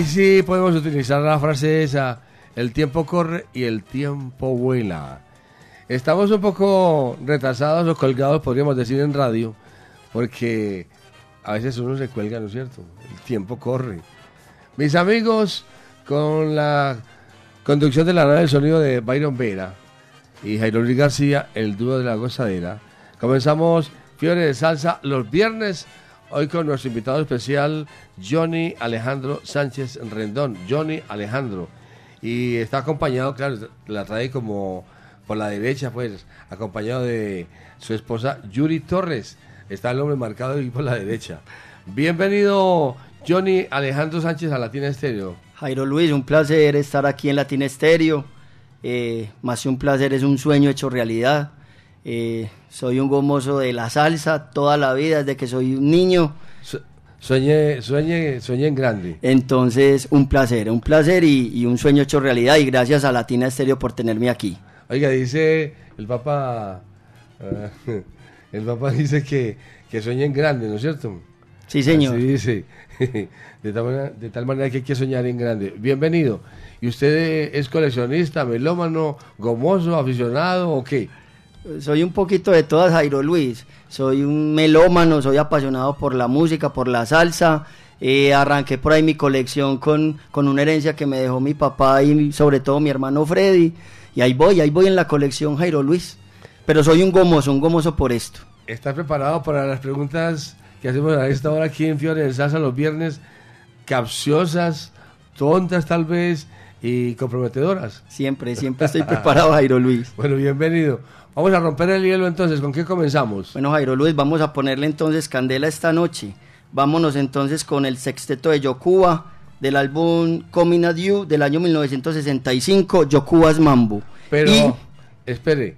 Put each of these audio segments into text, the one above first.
Aquí sí podemos utilizar la frase esa, el tiempo corre y el tiempo vuela. Estamos un poco retrasados o colgados, podríamos decir, en radio, porque a veces uno se cuelga, ¿no es cierto? El tiempo corre. Mis amigos, con la conducción de la nave del sonido de Byron Vera y Jairo Luis García, el dúo de la gozadera, comenzamos Fiore de Salsa los viernes Hoy con nuestro invitado especial, Johnny Alejandro Sánchez Rendón. Johnny Alejandro. Y está acompañado, claro, la trae como por la derecha, pues, acompañado de su esposa Yuri Torres. Está el nombre marcado ahí por la derecha. Bienvenido, Johnny Alejandro Sánchez a Latina Estéreo. Jairo Luis, un placer estar aquí en Latina Estéreo. Eh, más que un placer, es un sueño hecho realidad. Eh, soy un gomoso de la salsa toda la vida, desde que soy un niño. Sueñe, sueñe, sueñe en grande. Entonces, un placer, un placer y, un sueño hecho realidad. Y gracias a Latina Estéreo por tenerme aquí. Oiga, dice el Papa, eh, el Papa dice que, que sueñe en grande, ¿no es cierto? Sí, señor. Sí, dice. De tal, manera, de tal manera que hay que soñar en grande. Bienvenido. ¿Y usted es coleccionista, melómano, gomoso, aficionado o qué? Soy un poquito de todas, Jairo Luis. Soy un melómano, soy apasionado por la música, por la salsa. Eh, arranqué por ahí mi colección con, con una herencia que me dejó mi papá y sobre todo mi hermano Freddy. Y ahí voy, ahí voy en la colección Jairo Luis. Pero soy un gomoso, un gomoso por esto. ¿Estás preparado para las preguntas que hacemos a esta hora aquí en Fiore de Salsa los viernes? Capciosas, tontas tal vez y comprometedoras. Siempre, siempre estoy preparado, Jairo Luis. Bueno, bienvenido. Vamos a romper el hielo entonces, ¿con qué comenzamos? Bueno, Jairo Luis, vamos a ponerle entonces candela esta noche. Vámonos entonces con el sexteto de Yokuba del álbum Coming at You del año 1965, Yokuba's Mambo. Pero, espere,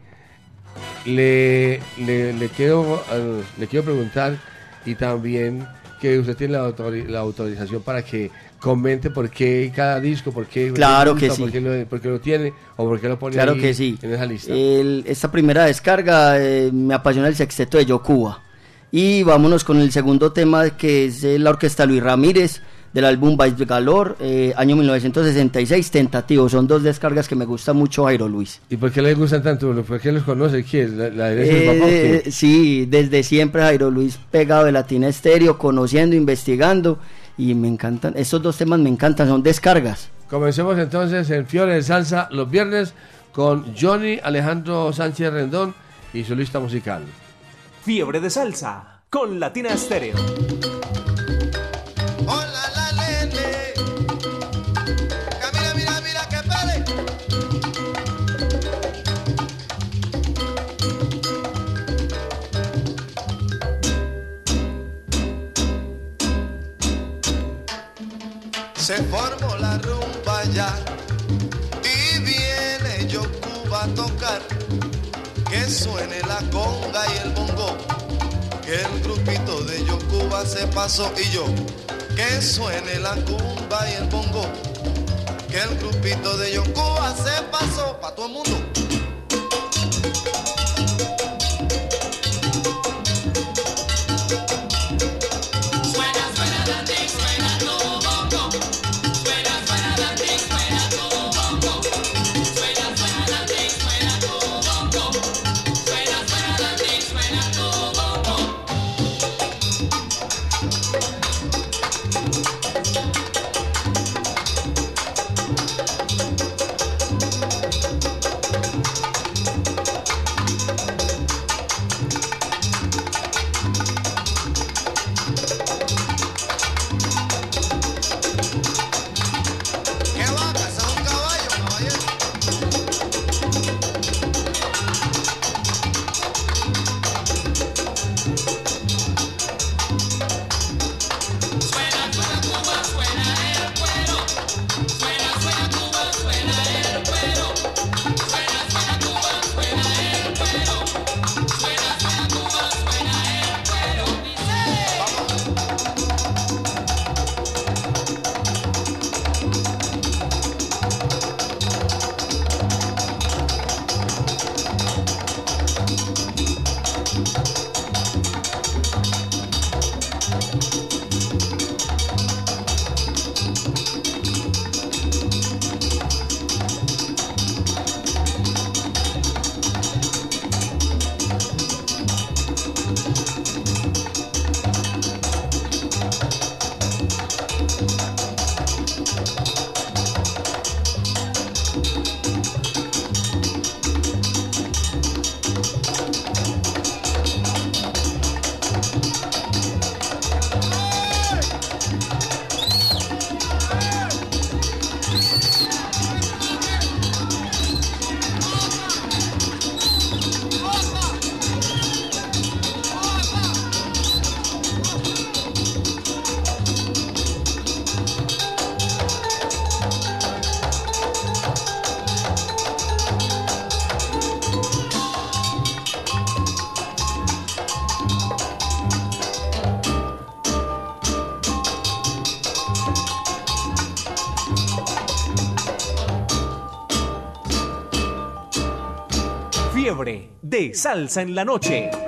le, le, quiero, eh, le quiero preguntar y también que usted tiene la, la autorización para que comente por qué cada disco, por qué, claro que sí. por, qué lo, tiene o por qué lo pone claro que sí. en esa lista. esta primera descarga eh, me apasiona el sexteto de Yokuba. Y vámonos con el segundo tema que es la orquesta Luis Ramírez del álbum Vice Galor, eh, año 1966, Tentativo. Son dos descargas que me gusta mucho Jairo Luis. ¿Y por qué le gustan tanto? ¿Por qué los conoce? ¿Quién? ¿La, la eh, Sí, desde siempre Jairo Luis pegado de Latina Estéreo, conociendo, investigando y me encantan, esos dos temas me encantan, son descargas. Comencemos entonces en Fiore de Salsa los viernes con Johnny Alejandro Sánchez Rendón y su lista musical. Fiebre de Salsa con Latina Estéreo. Se formó la rumba ya y viene Yocuba a tocar. Que suene la conga y el bongo que el grupito de Yocuba se pasó. Y yo que suene la cumba y el bongo que el grupito de Yocuba se pasó. Para todo el mundo salsa en la noche.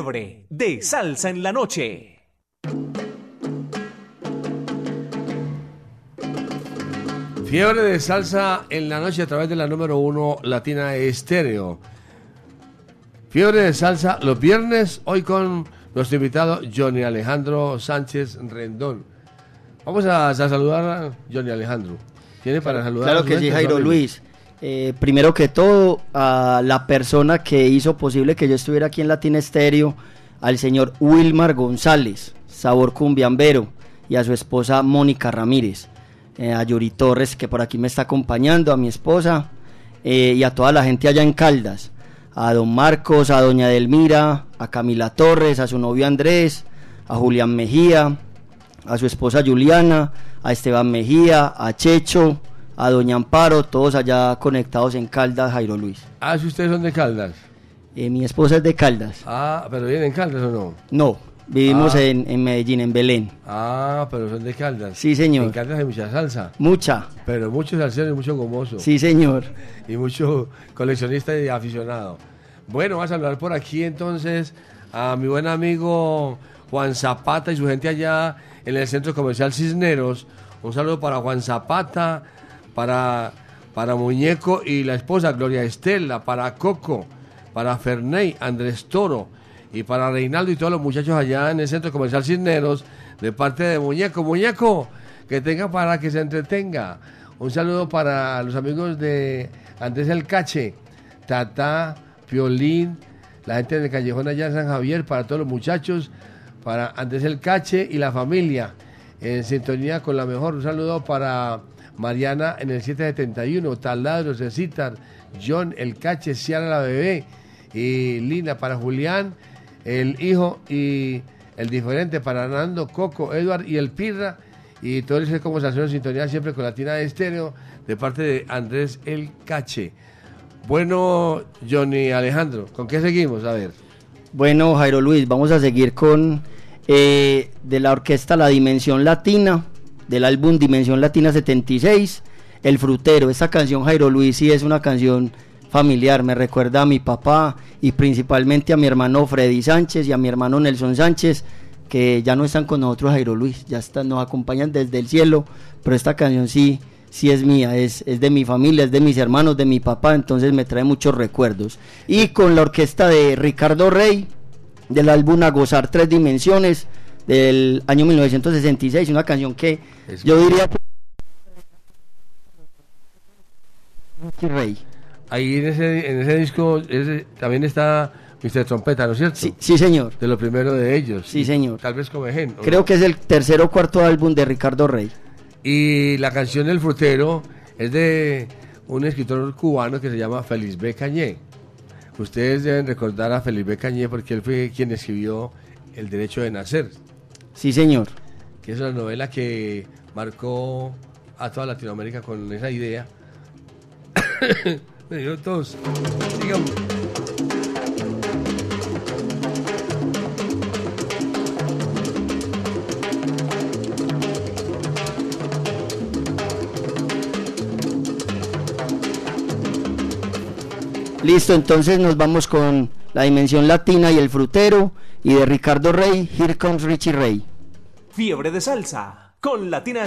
Fiebre de salsa en la noche. Fiebre de salsa en la noche a través de la número uno Latina Estéreo. Fiebre de salsa los viernes, hoy con nuestro invitado Johnny Alejandro Sánchez Rendón. Vamos a, a saludar a Johnny Alejandro. ¿Tiene para saludar? a Claro su que sí, Jairo? Luis. Eh, primero que todo, a la persona que hizo posible que yo estuviera aquí en Latina Estéreo, al señor Wilmar González, sabor cumbiambero, y a su esposa Mónica Ramírez, eh, a Yuri Torres, que por aquí me está acompañando, a mi esposa, eh, y a toda la gente allá en Caldas, a don Marcos, a doña Delmira, a Camila Torres, a su novio Andrés, a Julián Mejía, a su esposa Juliana, a Esteban Mejía, a Checho, a Doña Amparo, todos allá conectados en Caldas, Jairo Luis. Ah, si ustedes son de Caldas. Eh, mi esposa es de Caldas. Ah, pero vienen en Caldas o no? No, vivimos Ah. en, en Medellín, en Belén. Ah, pero son de Caldas. Sí, señor. En Caldas hay mucha salsa, Mucha. pero mucho salsero y mucho gomoso. Sí, señor. y mucho coleccionista y aficionado. Bueno, vamos a hablar por aquí entonces a mi buen amigo Juan Zapata y su gente allá en el centro comercial Cisneros. Un saludo para Juan Zapata, para, para Muñeco y la esposa Gloria Estela, para Coco, para Ferney, Andrés Toro y para Reinaldo y todos los muchachos allá en el centro comercial Cisneros de parte de Muñeco. Muñeco, que tenga para que se entretenga. Un saludo para los amigos de Andrés El Cache, Tata, Piolín, la gente de Callejón allá en San Javier, para todos los muchachos, para Andrés El Cache y la familia, en sintonía con la mejor. Un saludo para Mariana en el 771, Taladro, Cecitar, John, El Cache, Ciara la bebé, y Lina para Julián, el hijo y el diferente para Nando, Coco, Edward y el Pirra, y todo ese conversación en sintonía siempre con Latina de Estéreo, de parte de Andrés El Cache. Bueno, Johnny Alejandro, ¿con qué seguimos? A ver. Bueno, Jairo Luis, vamos a seguir con eh, de la orquesta La Dimensión Latina, del álbum Dimensión Latina 76, El Frutero. Esta canción, Jairo Luis, sí es una canción familiar, me recuerda a mi papá y principalmente a mi hermano Freddy Sánchez y a mi hermano Nelson Sánchez, que ya no están con nosotros, Jairo Luis, ya están, nos acompañan desde el cielo, pero esta canción sí sí es mía, es, es de mi familia, es de mis hermanos, de mi papá, entonces me trae muchos recuerdos. Y con la orquesta de Ricardo Rey, del álbum A Gozar Tres Dimensiones, del año 1966, una canción que yo diría Rey. Ahí en ese, en ese disco también está Mr. Trompeta, ¿no es cierto? Sí, sí, señor. De lo primero de ellos. Sí, señor. Tal vez como ejemplo. Creo que es el tercer o cuarto álbum de Ricardo Rey. Y la canción El Frutero es de un escritor cubano que se llama Félix B. Cañé. Ustedes deben recordar a Félix B. Cañé porque él fue quien escribió El Derecho de Nacer. Sí, señor. Que es una novela que marcó a toda Latinoamérica con esa idea. Me dio todos. Digamos. Listo, entonces nos vamos con la dimensión latina y el frutero y de Ricardo Rey, Here Comes Richie Rey. Fiebre de salsa con Latina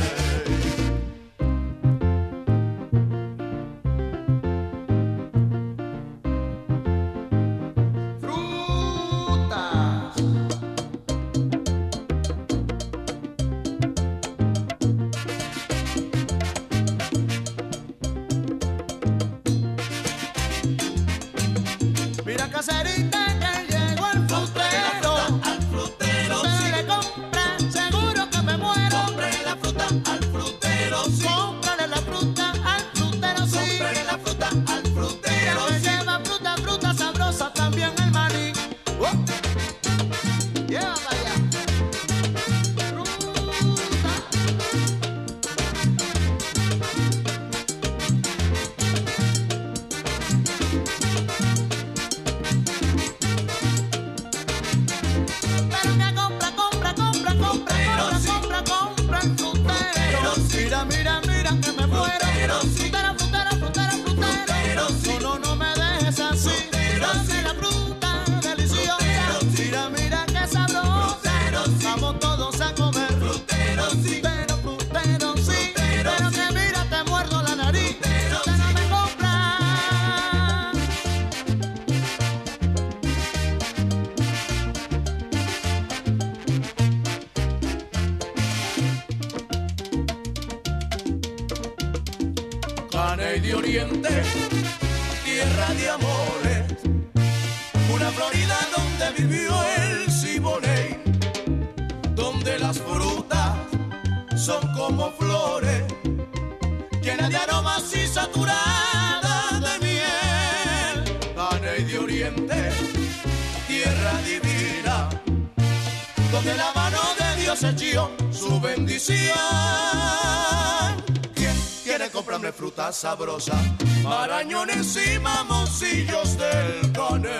sabrosa, marañones y mamoncillos del caney.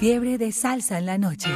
Fiebre de salsa en la noche.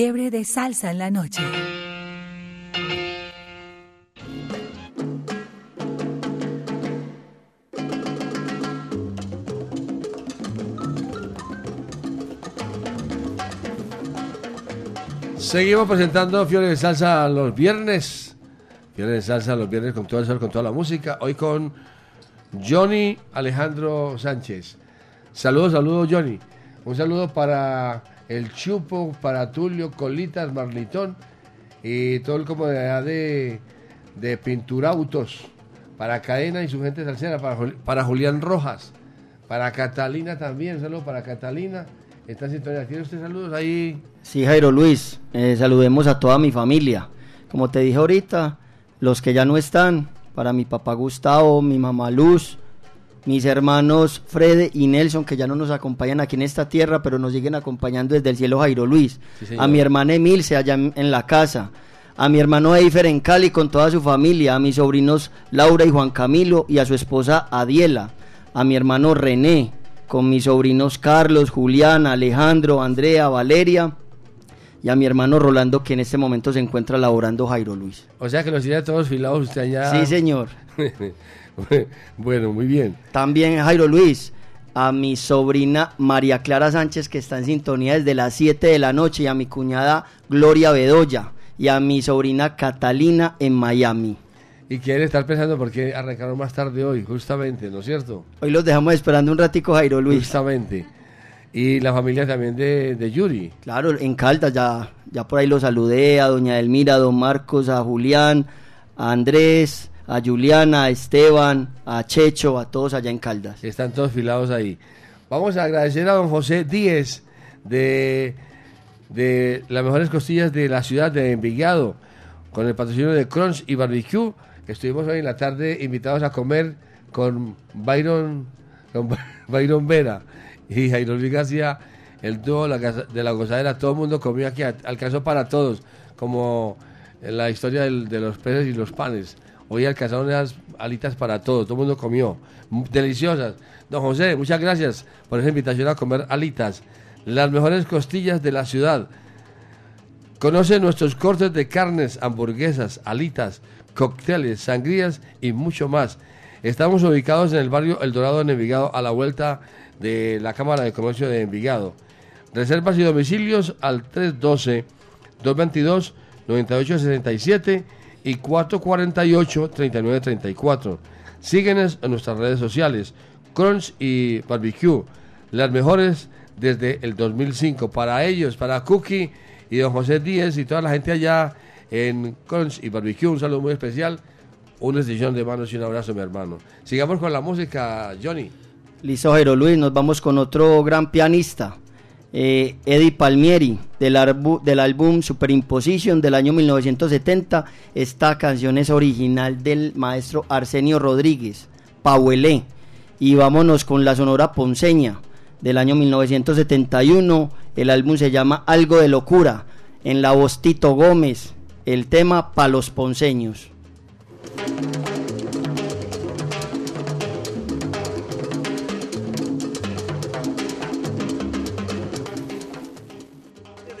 Fiebre de salsa en la noche. Seguimos presentando Fiebre de Salsa los viernes. Fiebre de Salsa los viernes con todo el sol, con toda la música. Hoy con Johnny Alejandro Sánchez. Saludos, saludos Johnny. Un saludo para el Chupo, para Tulio, Colitas, Marlitón y todo el comunidad de, de Pintura Autos. Para Cadena y su gente salsera, para, para Julián Rojas, para Catalina también, un saludo para Catalina. Está en sintonía. ¿Tiene usted saludos ahí? Sí, Jairo Luis, eh, saludemos a toda mi familia. Como te dije ahorita, los que ya no están, para mi papá Gustavo, mi mamá Luz, mis hermanos Frede y Nelson, que ya no nos acompañan aquí en esta tierra, pero nos siguen acompañando desde el cielo Jairo Luis. Sí, a mi hermana Emilce allá en, en la casa. A mi hermano Eifer en Cali con toda su familia, a mis sobrinos Laura y Juan Camilo y a su esposa Adiela, a mi hermano René, con mis sobrinos Carlos, Julián, Alejandro, Andrea, Valeria y a mi hermano Rolando que en este momento se encuentra laborando Jairo Luis. O sea que los tiene todos filados usted allá. Sí, señor. bueno, muy bien. También Jairo Luis, a mi sobrina María Clara Sánchez que está en sintonía desde las 7 de la noche y a mi cuñada Gloria Bedoya y a mi sobrina Catalina en Miami. Y quieren estar pensando por qué arrancaron más tarde hoy, justamente, ¿no es cierto? Hoy los dejamos esperando un ratico Jairo Luis. Justamente. Y la familia también de, de Yuri. Claro, en Caldas ya, ya por ahí los saludé, a doña Elmira, a don Marcos, a Julián, a Andrés, a Juliana, a Esteban, a Checho, a todos allá en Caldas. Están todos filados ahí. Vamos a agradecer a don José Díez de, de las mejores costillas de la ciudad de Envigado, con el patrocinio de Crunch y Barbecue, estuvimos hoy en la tarde invitados a comer con Byron, Byron Vera y Jairo Luis García, el dúo de la gozadera. Todo el mundo comió aquí, alcanzó para todos, como la historia de los peces y los panes. Hoy alcanzaron las alitas para todos, todo el mundo comió. Deliciosas. Don José, muchas gracias por esa invitación a comer alitas. Las mejores costillas de la ciudad. Conoce nuestros cortes de carnes, hamburguesas, alitas, cócteles, sangrías y mucho más. Estamos ubicados en el barrio El Dorado en Envigado, a la vuelta de la Cámara de Comercio de Envigado. Reservas y domicilios al 312-222-9867 y 448-3934. Síguenos en nuestras redes sociales, Crunch y Barbecue, las mejores desde el 2005. Para ellos, para Cookie y don José Díez y toda la gente allá en Crunch y Barbecue, un saludo muy especial, una extensión de manos y un abrazo, mi hermano. Sigamos con la música, Johnny. Listo, Jairo Luis, nos vamos con otro gran pianista, eh, Eddie Palmieri, del, del álbum Superimposition del año 1970. Esta canción es original del maestro Arsenio Rodríguez, Pauelé. Y vámonos con la Sonora Ponceña del año 1971. El álbum se llama Algo de Locura, en la voz Tito Gómez. El tema Pa' los Ponceños.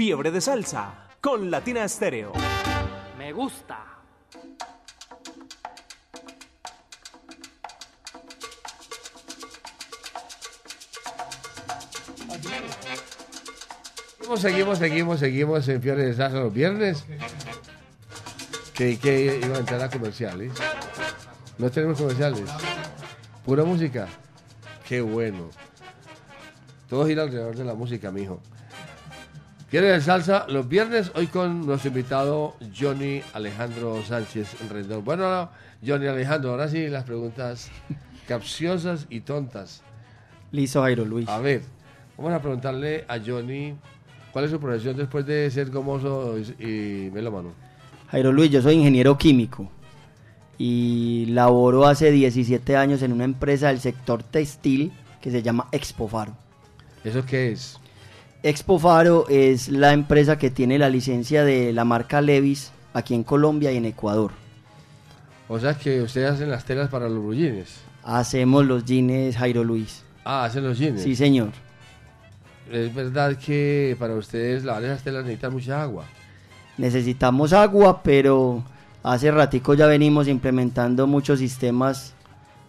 Fiebre de Salsa con Latina Estéreo. Me gusta. Seguimos, seguimos, seguimos, seguimos en Fiebre de Salsa los viernes. Que, que iba a entrar a comerciales. No tenemos comerciales. Pura música. Qué bueno. Todo gira alrededor de la música, mijo. ¿Quieres de salsa? Los viernes, hoy con nuestro invitado Johnny Alejandro Sánchez Rendón. Bueno, Johnny Alejandro, ahora sí las preguntas capciosas y tontas. Listo, Jairo Luis. A ver, vamos a preguntarle a Johnny cuál es su profesión después de ser gomoso y, y melómano. Jairo Luis, yo soy ingeniero químico y laboro hace 17 años en una empresa del sector textil que se llama Expofaro. ¿Eso qué es? Expofaro es la empresa que tiene la licencia de la marca Levis aquí en Colombia y en Ecuador. O sea que ustedes hacen las telas para los bullines. Hacemos los jeans Jairo Luis. Ah, hacen los jeans. Sí, señor. Es verdad que para ustedes lavar esas telas necesitan mucha agua. Necesitamos agua, pero hace ratico ya venimos implementando muchos sistemas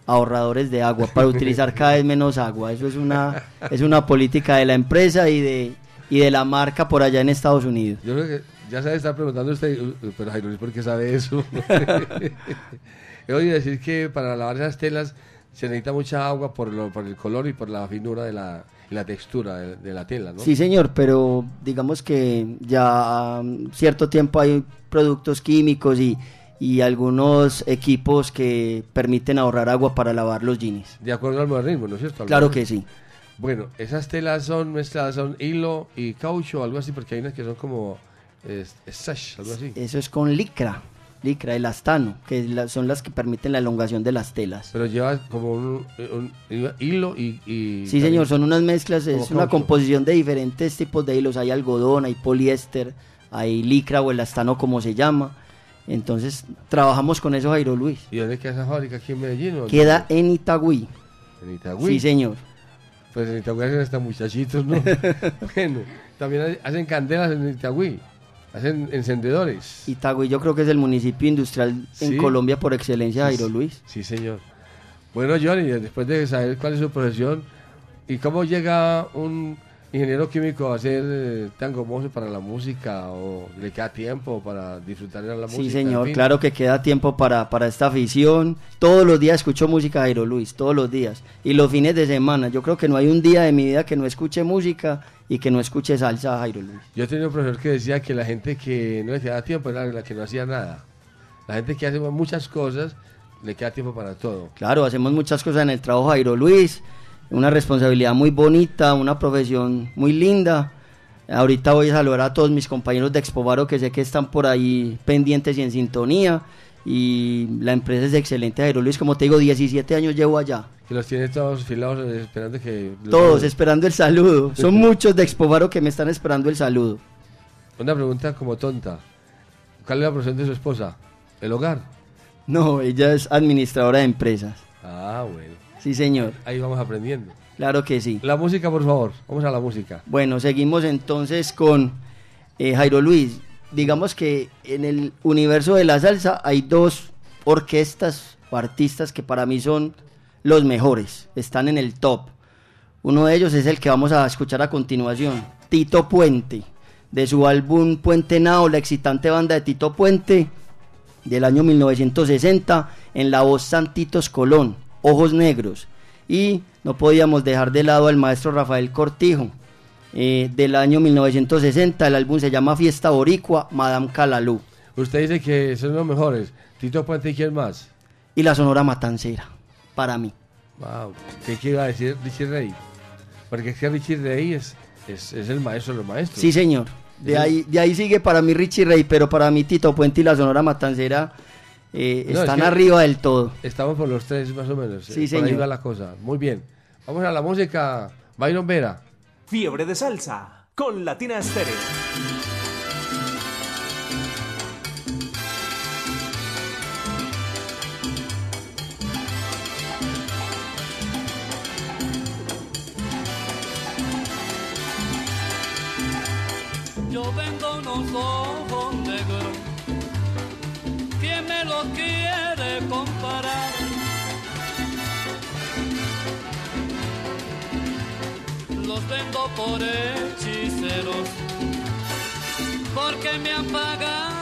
ahorradores de agua para utilizar cada vez menos agua. Eso es una es una política de la empresa y de y de la marca por allá en Estados Unidos. Yo creo que ya se está preguntando usted, "Uh, pero Jairo Luis, ¿por qué sabe eso? He oído decir que para lavar esas telas se necesita mucha agua por, lo- por el color y por la finura de la, y la textura de, de la tela, ¿no? Sí, señor, pero digamos que ya um, cierto tiempo hay productos químicos y, y algunos equipos que permiten ahorrar agua para lavar los jeans. De acuerdo al modernismo, ¿no es cierto? Al Claro modernismo. que sí. Bueno, esas telas son mezcladas, son hilo y caucho, algo así, porque hay unas que son como eh, sash, algo así. Eso es con licra, licra, elastano, que la- son las que permiten la elongación de las telas. Pero lleva como un, un hilo y... y Sí, señor, son unas mezclas, es una caucho. composición de diferentes tipos de hilos. Hay algodón, hay poliéster, hay licra o elastano como se llama. Entonces, trabajamos con eso, Jairo Luis. ¿Y dónde queda esa fábrica? ¿Aquí en Medellín? o Queda en Itagüí. En Itagüí. Sí, señor. Pues en Itagüí hacen hasta muchachitos, ¿no? bueno, también hacen candelas en Itagüí. Hacen encendedores. Itagüí yo creo que es el municipio industrial Sí. en Colombia por excelencia, Jairo Luis. Sí, señor. Bueno, Johnny, después de saber cuál es su profesión y cómo llega un ingeniero químico a ser eh, tan gomoso para la música o le queda tiempo para disfrutar de la música. Sí, en señor, fin. claro que queda tiempo para, para esta afición. Todos los días escucho música, Jairo Luis, todos los días. Y los fines de semana. Yo creo que no hay un día de mi vida que no escuche música y que no escuche salsa, Jairo Luis. Yo tenía un profesor que decía que la gente que no le quedaba tiempo era la que no hacía nada. La gente que hace muchas cosas le queda tiempo para todo. Claro, hacemos muchas cosas en el trabajo, Jairo Luis. Una responsabilidad muy bonita, una profesión muy linda. Ahorita voy a saludar a todos mis compañeros de Expovaro que sé que están por ahí pendientes y en sintonía. Y la empresa es excelente, Jairo Luis. Como te digo, 17 años llevo allá. Que los tiene todos filados eh, esperando que... los- Todos esperando el saludo. Son muchos de Expovaro que me están esperando el saludo. Una pregunta como tonta. ¿Cuál es la profesión de su esposa? ¿El hogar? No, ella es administradora de empresas. Ah, bueno. Sí, señor. Ahí vamos aprendiendo. Claro que sí. La música, por favor. Vamos a la música. Bueno, seguimos entonces con eh, Jairo Luis. Digamos que en el universo de la salsa hay dos orquestas o artistas que para mí son los mejores, están en el top. Uno de ellos es el que vamos a escuchar a continuación, Tito Puente, de su álbum Puente Nao, la excitante banda de Tito Puente, del año 1960, en la voz Santitos Colón, Ojos Negros. Y no podíamos dejar de lado al maestro Rafael Cortijo, eh, del año 1960, el álbum se llama Fiesta Boricua, Madame Calalú, Usted dice que son los mejores. Tito Puente y quién más. y la Sonora Matancera, para mí. Wow. ¿Qué, qué iba a decir Richie Rey? Porque es que Richie Rey es, es, es el maestro de los maestros. Sí, señor. De ahí, de ahí sigue para mí Richie Rey, pero para mí Tito Puente y la Sonora Matancera eh, No, es están que- arriba del todo. Estamos por los tres más o menos. Sí, Eh, Por ahí señor. va la cosa. Muy bien. Vamos a la música. Byron Vera. Fiebre de salsa con Latina Estéreo. Yo unos ojos ¿Quién me los quiere comparar? Los vendo por hechiceros. Porque me han pagado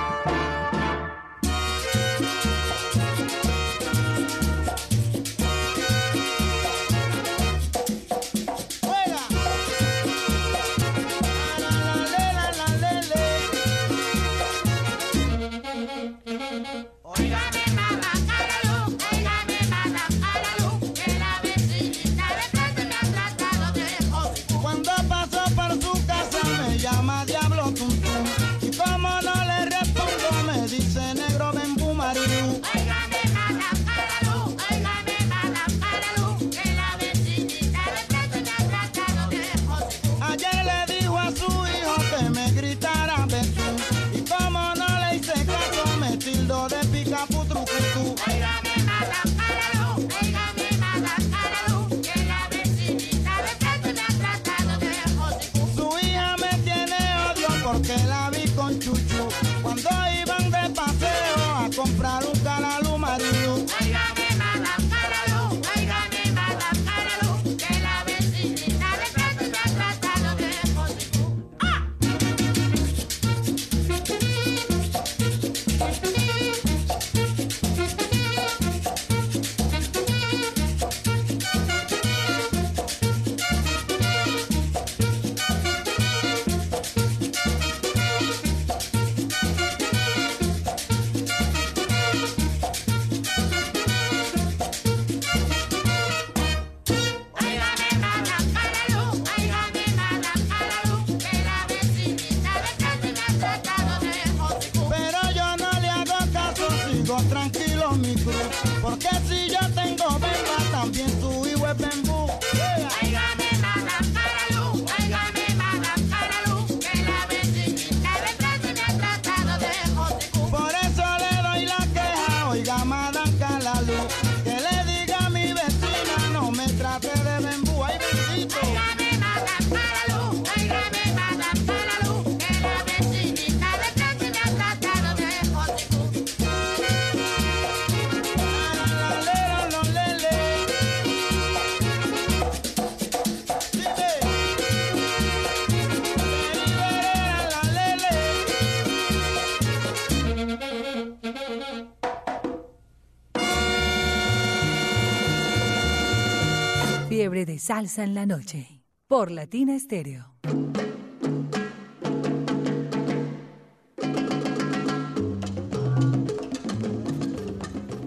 Fiebre de salsa en la noche. Por Latina Estéreo.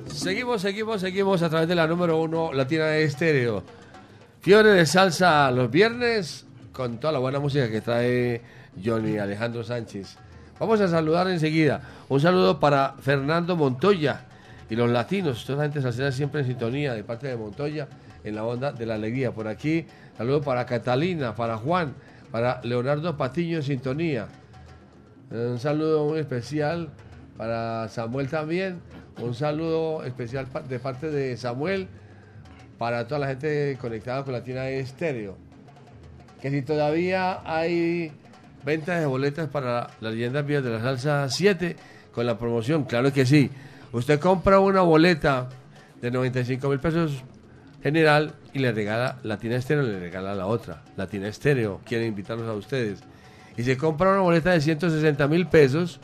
Seguimos, seguimos, seguimos a través de la número uno Latina Estéreo. Fiebre de salsa los viernes con toda la buena música que trae Johnny Alejandro Sánchez. Vamos a saludar enseguida. Un saludo para Fernando Montoya y los latinos. Toda la gente salsera siempre en sintonía de parte de Montoya en la onda de la alegría. Por aquí, saludo para Catalina, para Juan, para Leonardo Patiño en sintonía. Un saludo muy especial para Samuel también. Un saludo especial de parte de Samuel para toda la gente conectada con Latina Estéreo. Que si todavía hay ventas de boletas para las leyendas vías de la salsa 7 con la promoción, claro que sí. Usted compra una boleta de 95 mil pesos general y le regala Latina Estéreo, le regala la otra. Latina Estéreo quiere invitarlos a ustedes. Y se compra una boleta de 160 mil pesos,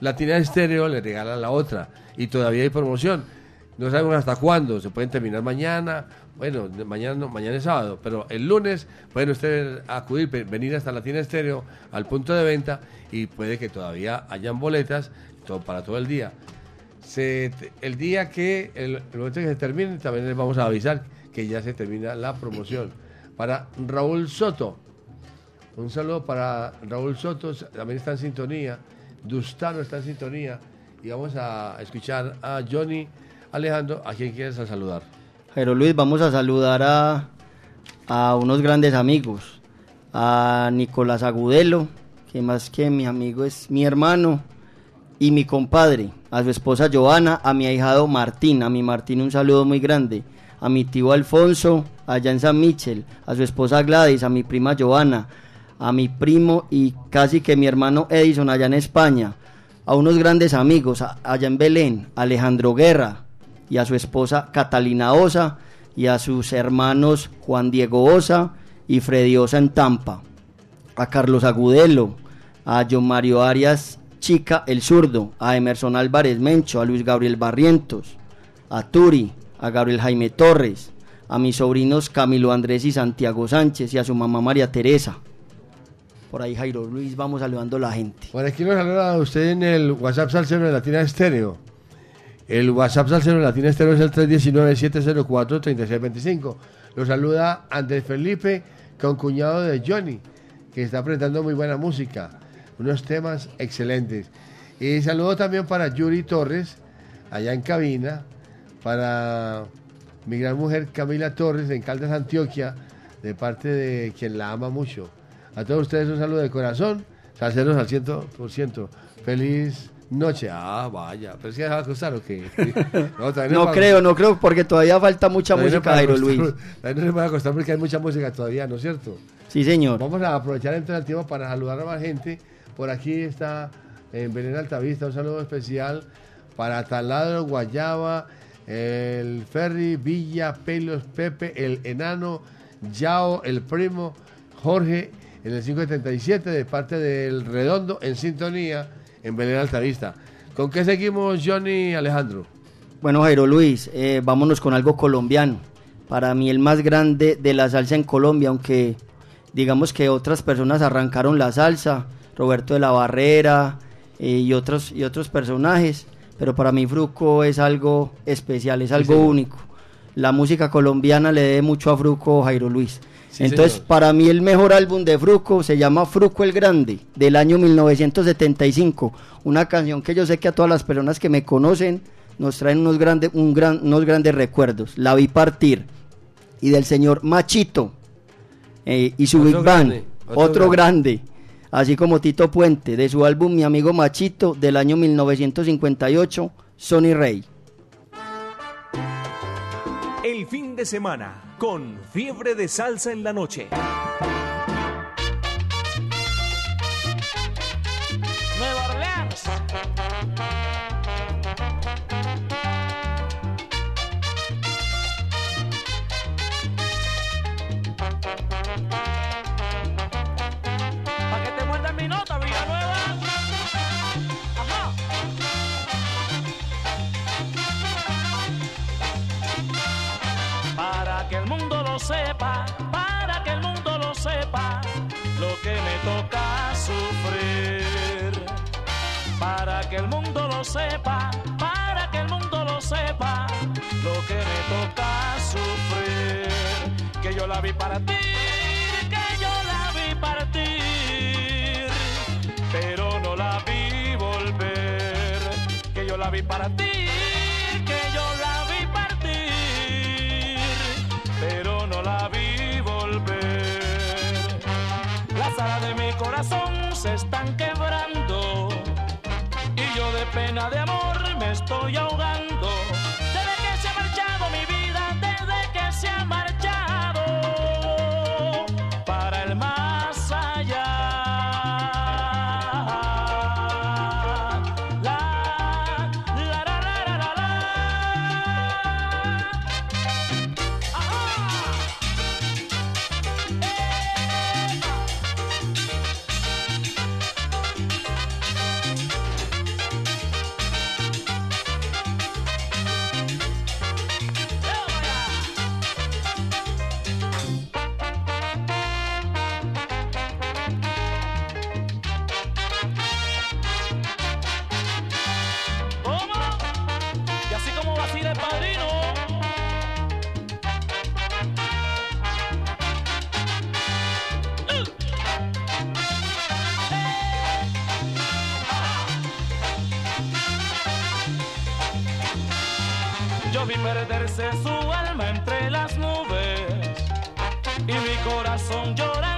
Latina Estéreo le regala la otra. Y todavía hay promoción. No sabemos hasta cuándo, se pueden terminar mañana. Bueno, mañana mañana es sábado, pero el lunes pueden ustedes acudir, ve- venir hasta Latina Estéreo al punto de venta y puede que todavía hayan boletas todo, para todo el día. El día que, el, el momento que se termine, también les vamos a avisar que ya se termina la promoción. Para Raúl Soto, un saludo para Raúl Soto, también está en sintonía. Dustano está en sintonía. Y vamos a escuchar a Johnny Alejandro, a quien quieres saludar. Pero Luis, vamos a saludar a, a unos grandes amigos. A Nicolás Agudelo, que más que mi amigo es mi hermano y mi compadre. A su esposa Joana, a mi ahijado Martín. A mi Martín un saludo muy grande. A mi tío Alfonso, allá en San Michel. A su esposa Gladys, a mi prima Joana. A mi primo y casi que mi hermano Edison allá en España. A unos grandes amigos a- allá en Belén. Alejandro Guerra, y a su esposa Catalina Osa y a sus hermanos Juan Diego Osa y Freddy Osa en Tampa. a Carlos Agudelo, a John Mario Arias Chica el zurdo, a Emerson Álvarez Mencho, a Luis Gabriel Barrientos, a Turi, a Gabriel Jaime Torres, a mis sobrinos Camilo Andrés y Santiago Sánchez y a su mamá María Teresa. Por ahí Jairo Luis, vamos saludando a la gente. Por aquí nos saluda usted en el WhatsApp Salcero de Latina Estéreo. El WhatsApp Salcero de Latina Estéreo es el 319-704-3625. Lo saluda Andrés Felipe, concuñado de Johnny, que está presentando muy buena música. Unos temas excelentes. Y saludo también para Yuri Torres, allá en cabina, para mi gran mujer Camila Torres en Caldas, Antioquia, de parte de quien la ama mucho. A todos ustedes un saludo de corazón, salseros al 100%. Feliz noche. Ah, vaya, pero si va a costar o qué? No, No va- creo, no creo, porque todavía falta mucha todavía no música, Jairo costar- Luis. todavía no se puede acostar porque hay mucha música todavía, ¿no es cierto? Sí, señor. Vamos a aprovechar entonces el tiempo para saludar a más gente. Por aquí está en Belén Altavista, un saludo especial para Taladro, Guayaba, el Ferry, Villa, Pelos, Pepe, el Enano, Yao, el Primo, Jorge, en el 577 de parte del Redondo, en sintonía, en Belén Altavista. ¿Con qué seguimos, Johnny Alejandro? Bueno, Jairo Luis, eh, vámonos con algo colombiano. Para mí el más grande de la salsa en Colombia, aunque digamos que otras personas arrancaron la salsa, Roberto de la Barrera eh, y, otros, y otros personajes, pero para mí Fruco es algo especial, es algo único. La música colombiana le debe mucho a Fruco Jairo Luis. Sí, Entonces, señor. para mí el mejor álbum de Fruco se llama Fruco el Grande, del año 1975. Una canción que yo sé que a todas las personas que me conocen nos traen unos, grandes un gran, unos grandes recuerdos. La vi partir. Y del señor Machito eh, y su Big Band, otro grande. Así como Tito Puente, de su álbum Mi Amigo Machito, del año 1958, Sonny Rey. El fin de semana con Fiebre de Salsa en la noche. Lo sepa, para que el mundo lo sepa, lo que me toca sufrir. Que yo la vi para ti, que yo la vi partir, pero no la vi volver. Que yo la vi para ti, que yo la vi partir, pero no la vi volver. Las alas de mi corazón se están quebrando pena de amor me estoy ahogando. Vi perderse su alma entre las nubes y mi corazón llorando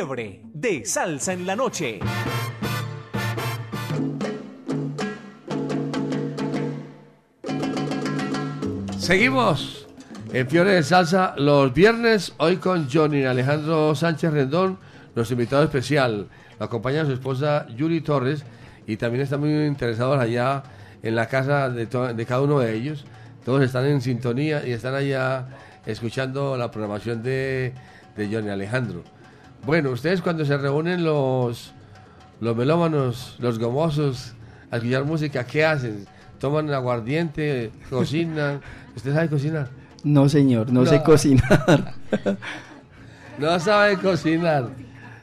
Fiebre de salsa en la noche. Seguimos en Fiore de Salsa los viernes, hoy con Johnny Alejandro Sánchez Rendón, nuestro invitado especial. Lo acompaña su esposa Yuri Torres y también están muy interesados allá en la casa de cada uno de ellos. Todos están en sintonía y están allá escuchando la programación de, de Johnny Alejandro. Bueno, ustedes cuando se reúnen los, los melómanos, los gomosos, a escuchar música, ¿qué hacen? ¿Toman aguardiente? ¿Cocinan? ¿Usted sabe cocinar? No, señor, no, sé No. cocinar. No sabe cocinar.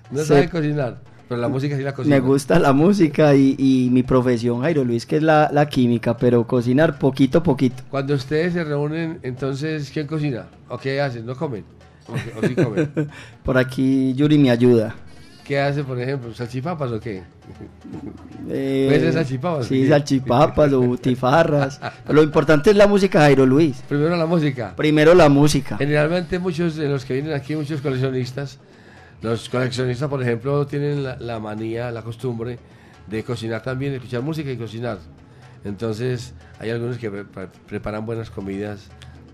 No sabe cocinar. Pero la música sí la cocina. Me gusta la música y, y mi profesión, Jairo Luis, que es la, la química, pero cocinar poquito a poquito. Cuando ustedes se reúnen, entonces, ¿quién cocina? ¿O qué hacen? ¿No comen? ¿O, qué- o sí comen? Por aquí Yuri me ayuda. ¿Qué hace, por ejemplo? ¿Salchipapas o qué? Eh, ¿Puede ser salchipapas? Sí, salchipapas o butifarras. Lo importante es la música, Jairo Luis. Primero la música. Primero la música. Generalmente muchos de los que vienen aquí, muchos coleccionistas, los coleccionistas, por ejemplo, tienen la, la manía, la costumbre de cocinar también, escuchar música y cocinar. Entonces, hay algunos que pre- pre- preparan buenas comidas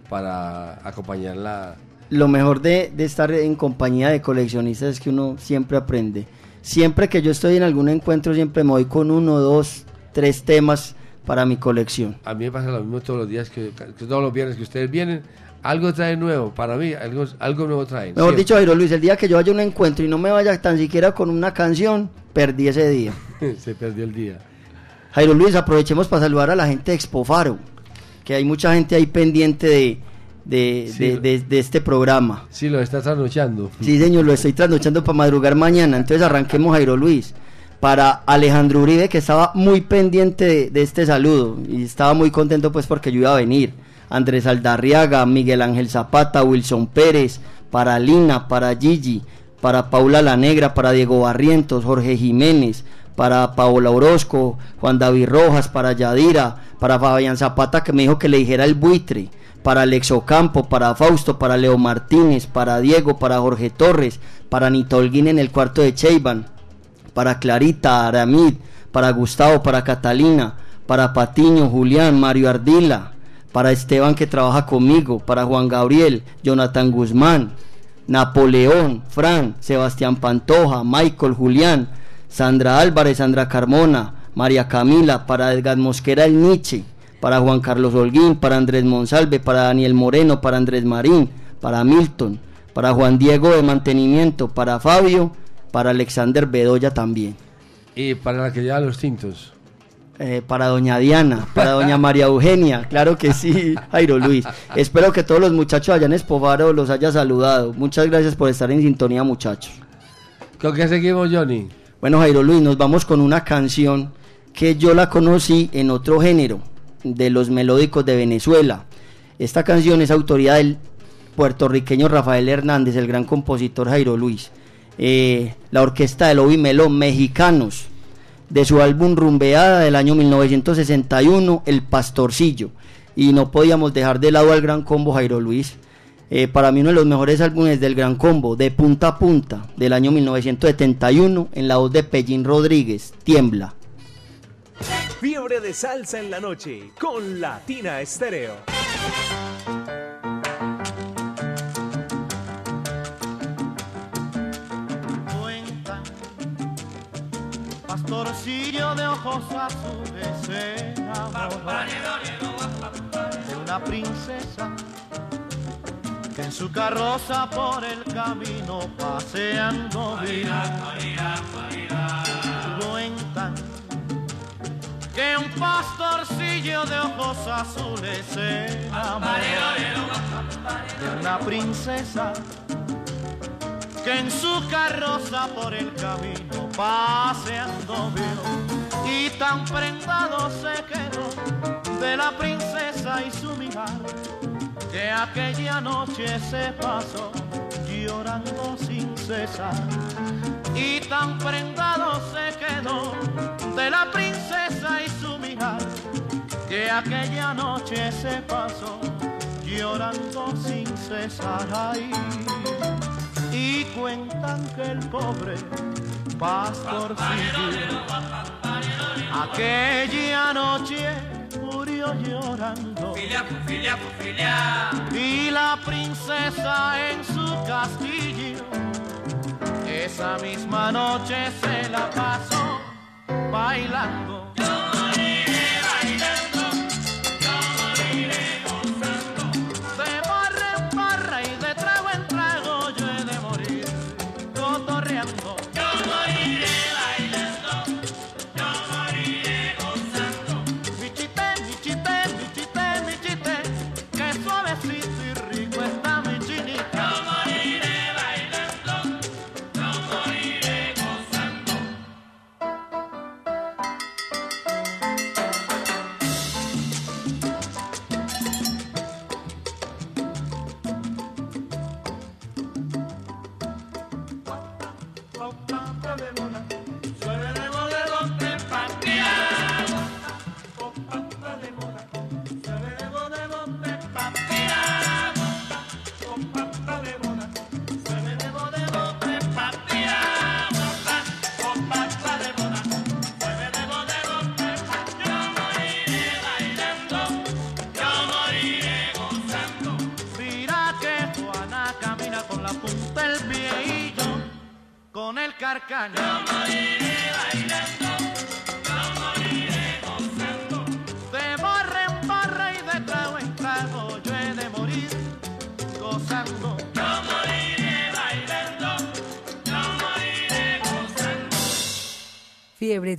para acompañar la... Lo mejor de, de estar en compañía de coleccionistas es que uno siempre aprende. Siempre que yo estoy en algún encuentro, siempre me voy con uno, dos, tres temas para mi colección. A mí me pasa lo mismo todos los días, que, que todos los viernes que ustedes vienen, algo trae nuevo, para mí, algo, algo nuevo traen. Mejor siempre. dicho, Jairo Luis, el día que yo vaya a un encuentro y no me vaya tan siquiera con una canción, perdí ese día. Se perdió el día. Jairo Luis, aprovechemos para saludar a la gente de Expofaro, que hay mucha gente ahí pendiente de, de, Sí. de- de- de este programa. Sí, lo está trasnochando. Sí, señor, lo estoy trasnochando para madrugar mañana. Entonces arranquemos, Jairo Luis. Para Alejandro Uribe, que estaba muy pendiente de, de este saludo y estaba muy contento pues porque yo iba a venir. Andrés Aldarriaga, Miguel Ángel Zapata, Wilson Pérez, para Lina, para Gigi, para Paula La Negra, para Diego Barrientos, Jorge Jiménez, para Paola Orozco, Juan David Rojas, para Yadira, para Fabián Zapata que me dijo que le dijera el buitre, para Alex Ocampo, para Fausto, para Leo Martínez, para Diego, para Jorge Torres, para Anita Holguín en el cuarto de Cheiban, para Clarita, Aramid, para Gustavo, para Catalina, para Patiño, Julián, Mario Ardila, para Esteban que trabaja conmigo, para Juan Gabriel, Jonathan Guzmán, Napoleón, Fran, Sebastián Pantoja, Michael, Julián, Sandra Álvarez, Sandra Carmona, María Camila, para Edgar Mosquera el Nietzsche, para Juan Carlos Holguín, para Andrés Monsalve, para Daniel Moreno, para Andrés Marín, para Milton, para Juan Diego de Mantenimiento, para Fabio, para Alexander Bedoya también. Y para la que lleva los tintos. Eh, para doña Diana, para doña María Eugenia, claro que sí, Jairo Luis. Espero que todos los muchachos allá en Espovaro los haya saludado. Muchas gracias por estar en sintonía, muchachos. ¿Con qué seguimos, Johnny? Bueno, Jairo Luis, nos vamos con una canción que yo la conocí en otro género, de los melódicos de Venezuela. Esta canción es autoría del puertorriqueño Rafael Hernández, el gran compositor Jairo Luis. Eh, la orquesta de Lobi Melón, mexicanos, de su álbum Rumbeada del año 1961, El Pastorcillo. Y no podíamos dejar de lado al Gran Combo Jairo Luis. Eh, para mí uno de los mejores álbumes del Gran Combo, de punta a punta, del año 1971, en la voz de Pellín Rodríguez, Tiembla. Fiebre de salsa en la noche con Latina Estéreo. cuentan Pastorcillo de ojos azules de una princesa que en su carroza por el camino paseando vino. Cuentan que un pastorcillo de ojos azules se enamoró de una princesa que en su carroza por el camino paseando vio. Y tan prendado se quedó de la princesa y su mirar que aquella noche se pasó llorando sin cesar. Y tan prendado se quedó de la princesa y su mirar que aquella noche se pasó llorando sin cesar ay y cuentan que el pobre pastorcillo aquella noche murió llorando. Y la princesa en su castillo esa misma noche se la pasó bailando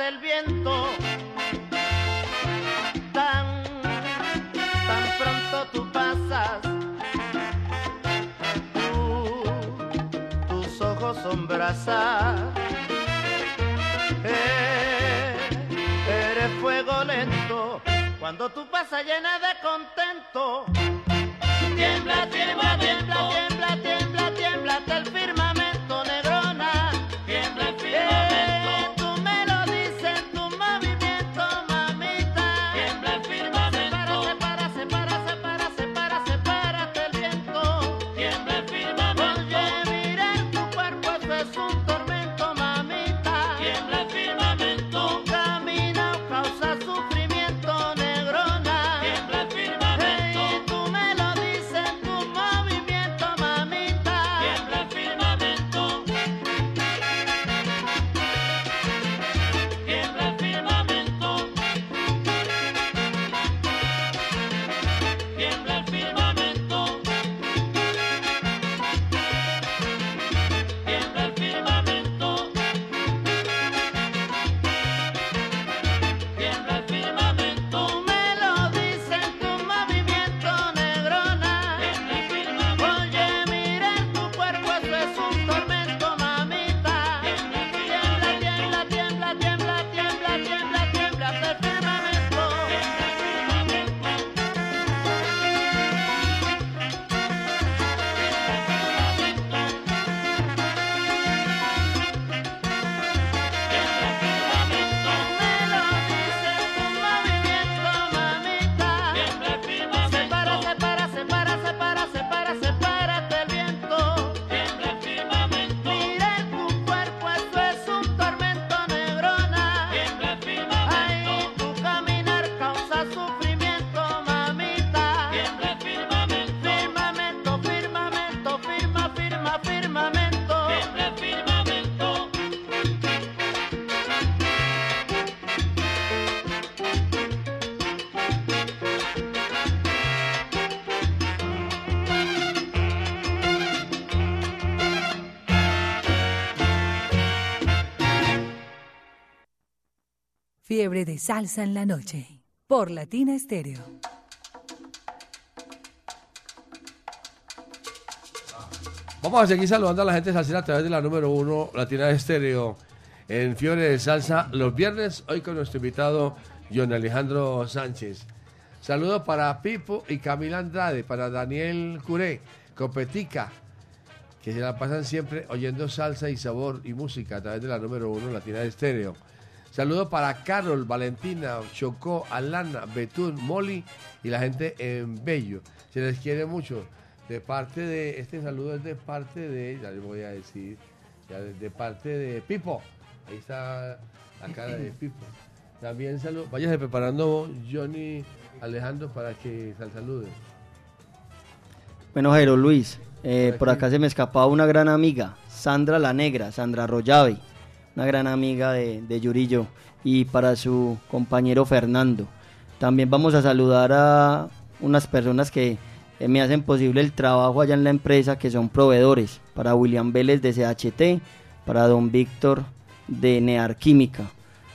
El viento. Tan, tan pronto tú pasas. Tú, tus ojos son brasas. Eh, eres fuego lento. Cuando tú pasas llena de contento. Tiembla, tiembla, tiembla, tiembla, tiembla, tiembla hasta el firmamento negrona. De salsa en la noche. Por Latina Estéreo. Vamos a seguir saludando a la gente salsera a través de la número uno Latina Estéreo en Fiebre de Salsa los viernes. Hoy con nuestro invitado John Alejandro Sánchez. Saludos para Pipo y Camila Andrade, para Daniel Curé, Copetica, que se la pasan siempre oyendo salsa y sabor y música a través de la número uno Latina Estéreo. Saludos para Carol, Valentina, Chocó, Alana, Betún, Molly y la gente en Bello. Se les quiere mucho. De parte de, este saludo es de parte de, ya les voy a decir, ya de, de parte de Pipo. Ahí está la cara de Pipo. También saludo, váyase preparando Johnny Alejandro para que sal salude. Bueno, Jairo Luis, eh, por acá se me escapaba una gran amiga, Sandra la Negra, Sandra Rollave, una gran amiga de, de Yurillo, y para su compañero Fernando. También vamos a saludar a unas personas que eh, me hacen posible el trabajo allá en la empresa, que son proveedores, para William Vélez de CHT, para don Víctor de Nearquímica,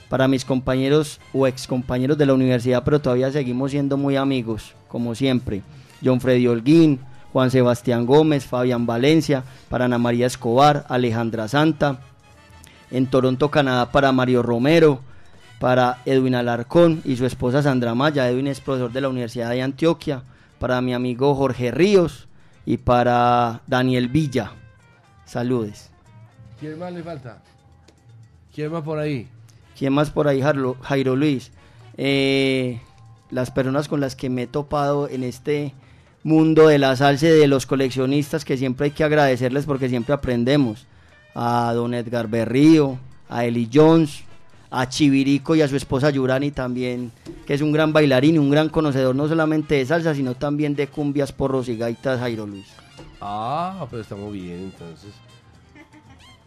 para mis compañeros o ex compañeros de la universidad, pero todavía seguimos siendo muy amigos, como siempre. John Freddy Holguín, Juan Sebastián Gómez, Fabián Valencia, para Ana María Escobar, Alejandra Santa, en Toronto, Canadá, para Mario Romero, para Edwin Alarcón y su esposa Sandra Maya. Edwin es profesor de la Universidad de Antioquia, para mi amigo Jorge Ríos y para Daniel Villa. Saludes. ¿Quién más le falta? ¿Quién más por ahí? ¿Quién más por ahí, Jairo, Jairo Luis? Eh, las personas con las que me he topado en este mundo de la salsa y de los coleccionistas que siempre hay que agradecerles porque siempre aprendemos. A don Edgar Berrío, a Eli Jones, a Chivirico y a su esposa Yurani también, que es un gran bailarín y un gran conocedor no solamente de salsa, sino también de cumbias, porros y gaitas, Jairo Luis. Ah, pero estamos bien entonces.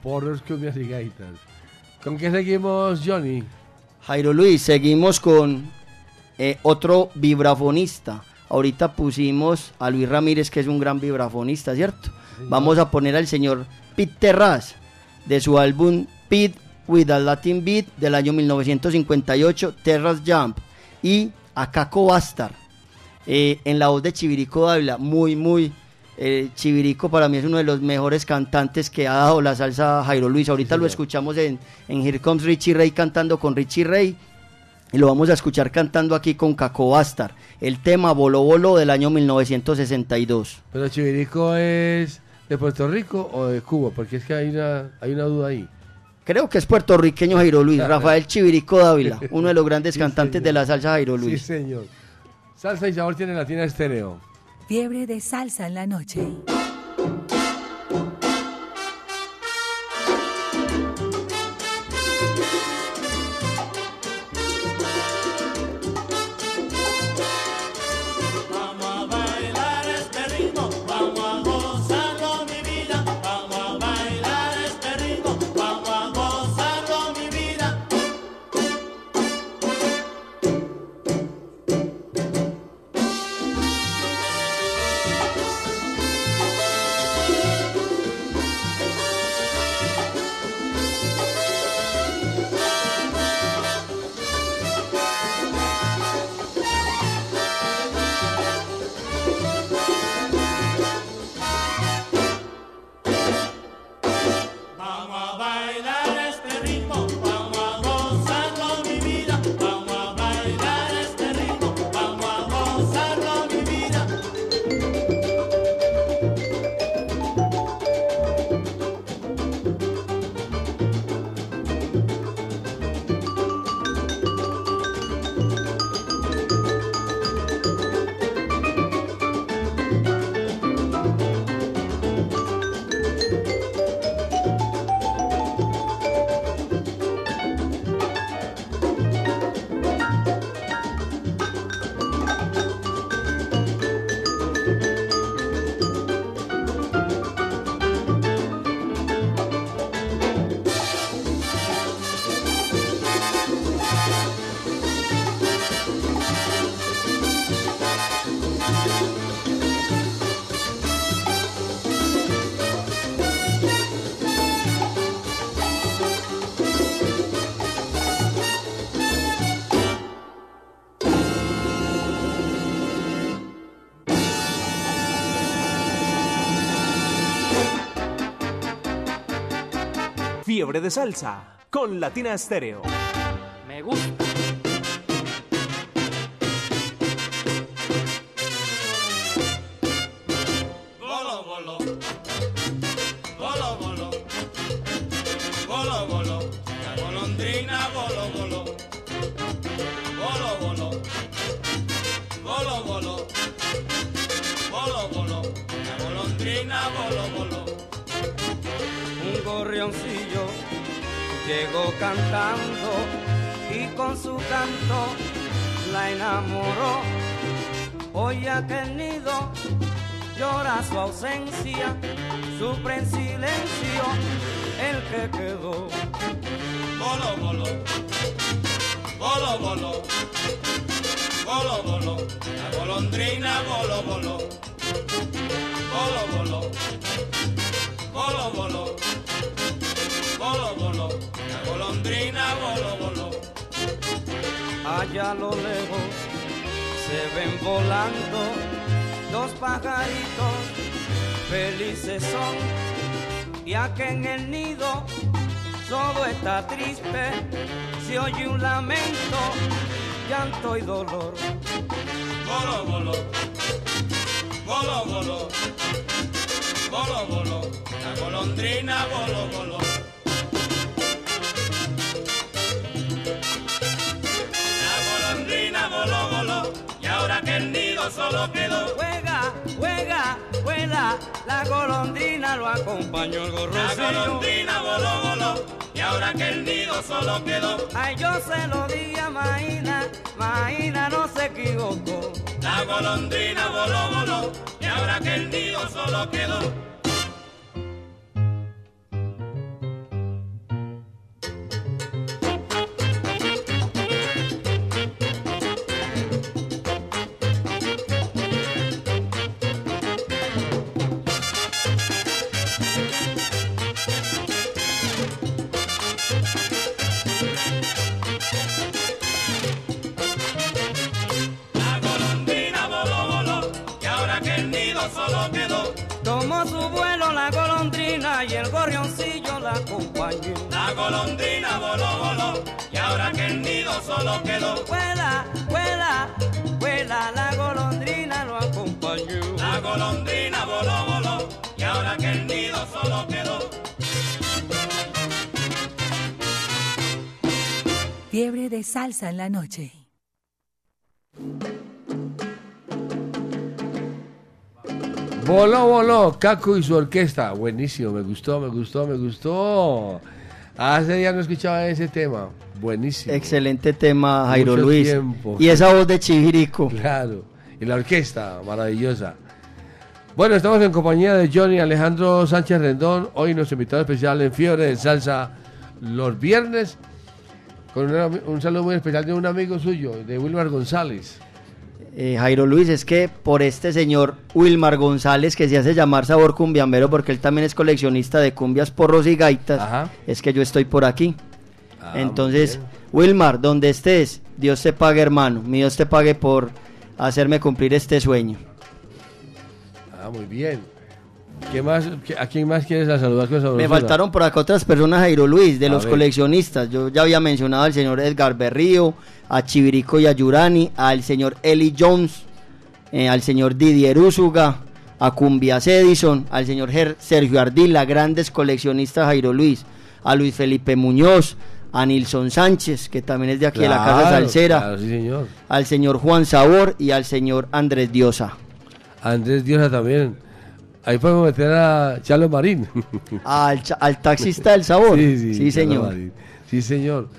Porros, cumbias y gaitas. ¿Con qué seguimos, Johnny? Jairo Luis, seguimos con eh, otro vibrafonista. Ahorita pusimos a Luis Ramírez, que es un gran vibrafonista, ¿cierto? Vamos a poner al señor Pete Terraz, de su álbum Pete with a Latin Beat del año 1958, Terrace Jump y a Caco Bastar eh, en la voz de Chivirico Dávila, muy, muy... eh, Chivirico para mí es uno de los mejores cantantes que ha dado la salsa Jairo Luis. Ahorita lo escuchamos en, en Here Comes Richie Ray cantando con Richie Ray. Y lo vamos a escuchar cantando aquí con Caco Bastar. El tema Bolo Bolo del año 1962. Pero Chivirico es de Puerto Rico o de Cuba, porque es que hay una, hay una duda ahí. Creo que es puertorriqueño Jairo Luis, Rafael Chivirico Dávila, uno de los grandes cantantes de la salsa Jairo Sí, Luis. señor. Salsa y sabor tiene Latina Estéreo. Fiebre de salsa en la noche. De salsa con Latina Estéreo. Su ausencia, sufre en silencio el que quedó. Bolo, bolo. Bolo, bolo. Bolo, bolo. La golondrina, bolo, bolo. Bolo, bolo. Bolo, bolo. Bolo, bolo. La golondrina, bolo, bolo. Allá a lo lejos se ven volando dos pajaritos, felices son, ya que en el nido todo está triste, se oye un lamento, llanto y dolor. Bolo, bolo. Bolo, bolo. Bolo, bolo. La golondrina, bolo, bolo. La golondrina lo acompañó el La gorrocillo. golondrina voló, voló, y ahora que el nido solo quedó. Ay, yo se lo di a Maína, Maína no se equivocó. La golondrina voló, voló, y ahora que el nido solo quedó. Quedó. Vuela, vuela, vuela, la golondrina lo acompañó. La golondrina voló, voló, y ahora que el nido solo quedó. Fiebre de salsa en la noche. Voló, voló, Caco y su orquesta. Buenísimo, me gustó, me gustó, me gustó. Hace días no escuchaba ese tema. Buenísimo. Excelente tema, Jairo Mucho Luis. tiempo. Y esa voz de Chivirico. Claro. Y la orquesta, maravillosa. Bueno, estamos en compañía de Johnny Alejandro Sánchez Rendón. Hoy nuestro invitado especial en Fiebre de Salsa los viernes. Con un saludo muy especial de un amigo suyo, de Wilmar González. Eh, Jairo Luis, es que por este señor Wilmar González, que se hace llamar Sabor Cumbiambero, porque él también es coleccionista de cumbias, porros y gaitas, es que yo estoy por aquí. Ah, Entonces, Wilmar, donde estés, Dios te pague, hermano. Mi Dios te pague por hacerme cumplir este sueño. Ah, muy bien. ¿Qué más, ¿A quién más quieres saludar con Me faltaron por acá otras personas, Jairo Luis, de A los ver. coleccionistas. Yo ya había mencionado al señor Edgar Berrío, a Chivirico y a Yurani, al señor Eli Jones, eh, al señor Didier Úsuga, a Cumbias Edison, al señor Ger- Sergio Ardila, grandes coleccionistas Jairo Luis, a Luis Felipe Muñoz, a Nilson Sánchez, que también es de aquí de la Casa Claro, Salsera, claro, sí, señor. al señor Juan Sabor y al señor Andrés Diosa. Andrés Diosa también. Ahí podemos meter a Charles Marín. Al, taxista del sabor. Sí, sí, Sí, Charles señor. Marín. Sí, señor.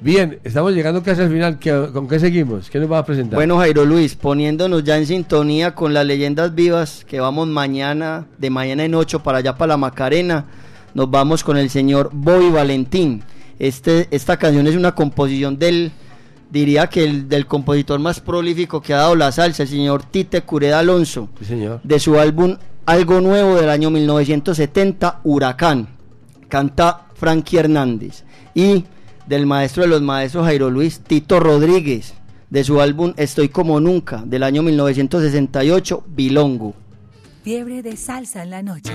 Bien, estamos llegando casi al final. ¿Qué- ¿Con qué seguimos? ¿Qué nos va a presentar? Bueno, Jairo Luis, poniéndonos ya en sintonía con las leyendas vivas, que vamos mañana, de mañana en 8 para allá para la Macarena, nos vamos con el señor Bobby Valentín. Este, esta canción es una composición del, diría que el, del compositor más prolífico que ha dado la salsa, el señor Tite Cureda Alonso, Sí, señor. de su álbum Algo Nuevo del año 1970, Huracán. Canta Frankie Hernández. Y del maestro de los maestros Jairo Luis, Tito Rodríguez, de su álbum Estoy como nunca, del año 1968, Bilongo. Fiebre de salsa en la noche.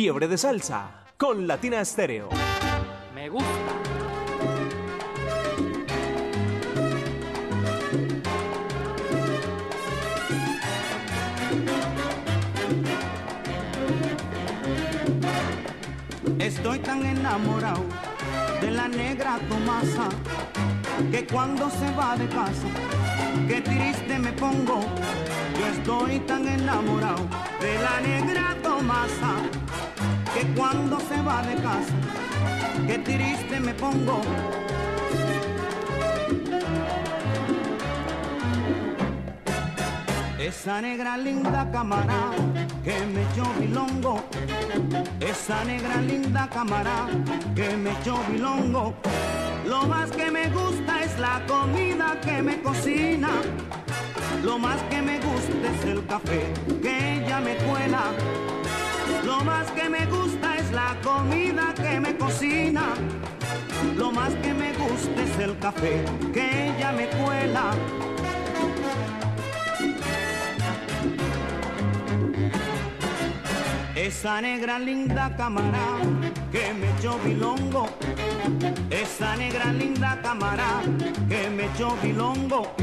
Fiebre de Salsa con Latina Estéreo. Me gusta. Estoy tan enamorado de la negra Tomasa que cuando se va de casa, qué triste me pongo. Yo estoy tan enamorado de la negra Tomasa que cuando se va de casa, qué triste me pongo. Esa negra linda camarada que me echó bilongo. Esa negra linda camarada que me echó bilongo. Lo más que me gusta es la comida que me cocina. Lo más que me gusta es el café que ella me cuela. Lo más que me gusta es la comida que me cocina. Lo más que me gusta es el café que ella me cuela. Esa negra linda camarada que me echó bilongo. Esa negra linda camarada que me echó bilongo.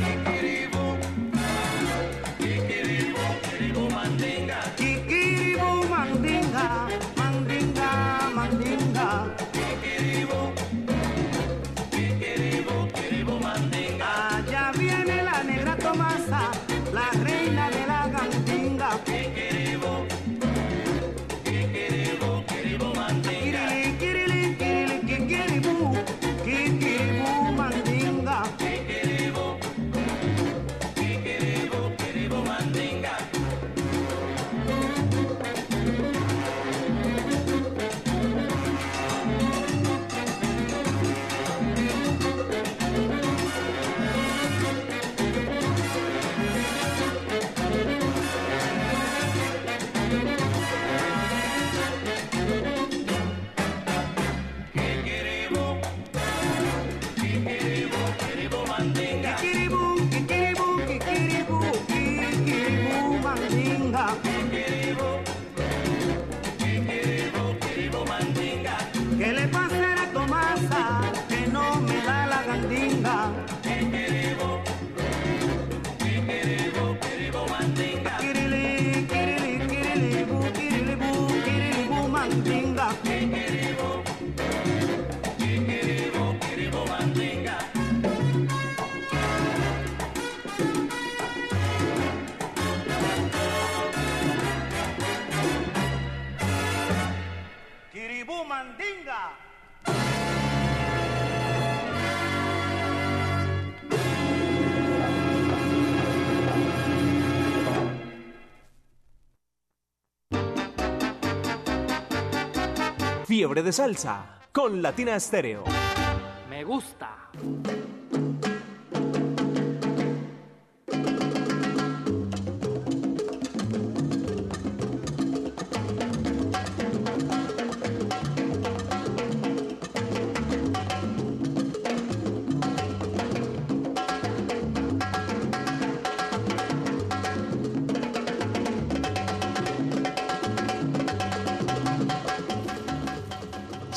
Fiebre de Salsa con Latina Estéreo.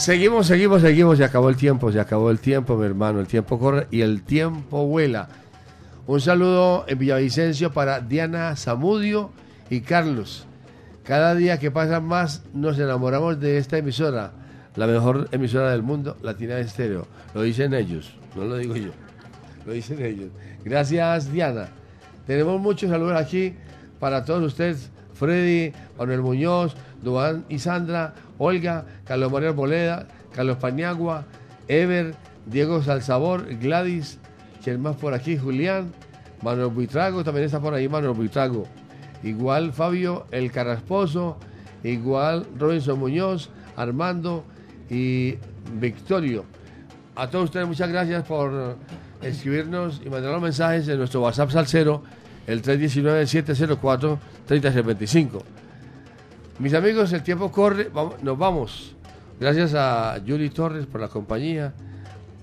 Seguimos, seguimos, seguimos. Se acabó el tiempo, se acabó el tiempo, mi hermano. El tiempo corre y el tiempo vuela. Un saludo en Villavicencio para Diana Zamudio y Carlos. Cada día que pasa más nos enamoramos de esta emisora, la mejor emisora del mundo, Latina Estéreo. Lo dicen ellos, no lo digo yo. Lo dicen ellos. Gracias, Diana. Tenemos muchos saludos aquí para todos ustedes. Freddy, Manuel Muñoz, Duan y Sandra, Olga, Carlos María Boleda, Carlos Paniagua, Ever, Diego Salsabor, Gladys, ¿quién más por aquí? Julián, Manuel Buitrago, también está por ahí Manuel Buitrago. Igual Fabio El Carrasposo, igual Robinson Muñoz, Armando y Victorio. A todos ustedes muchas gracias por escribirnos y mandar los mensajes en nuestro WhatsApp Salcero, el 319-704-3625. Mis amigos, el tiempo corre, vamos- nos vamos. Gracias a Yuri Torres por la compañía,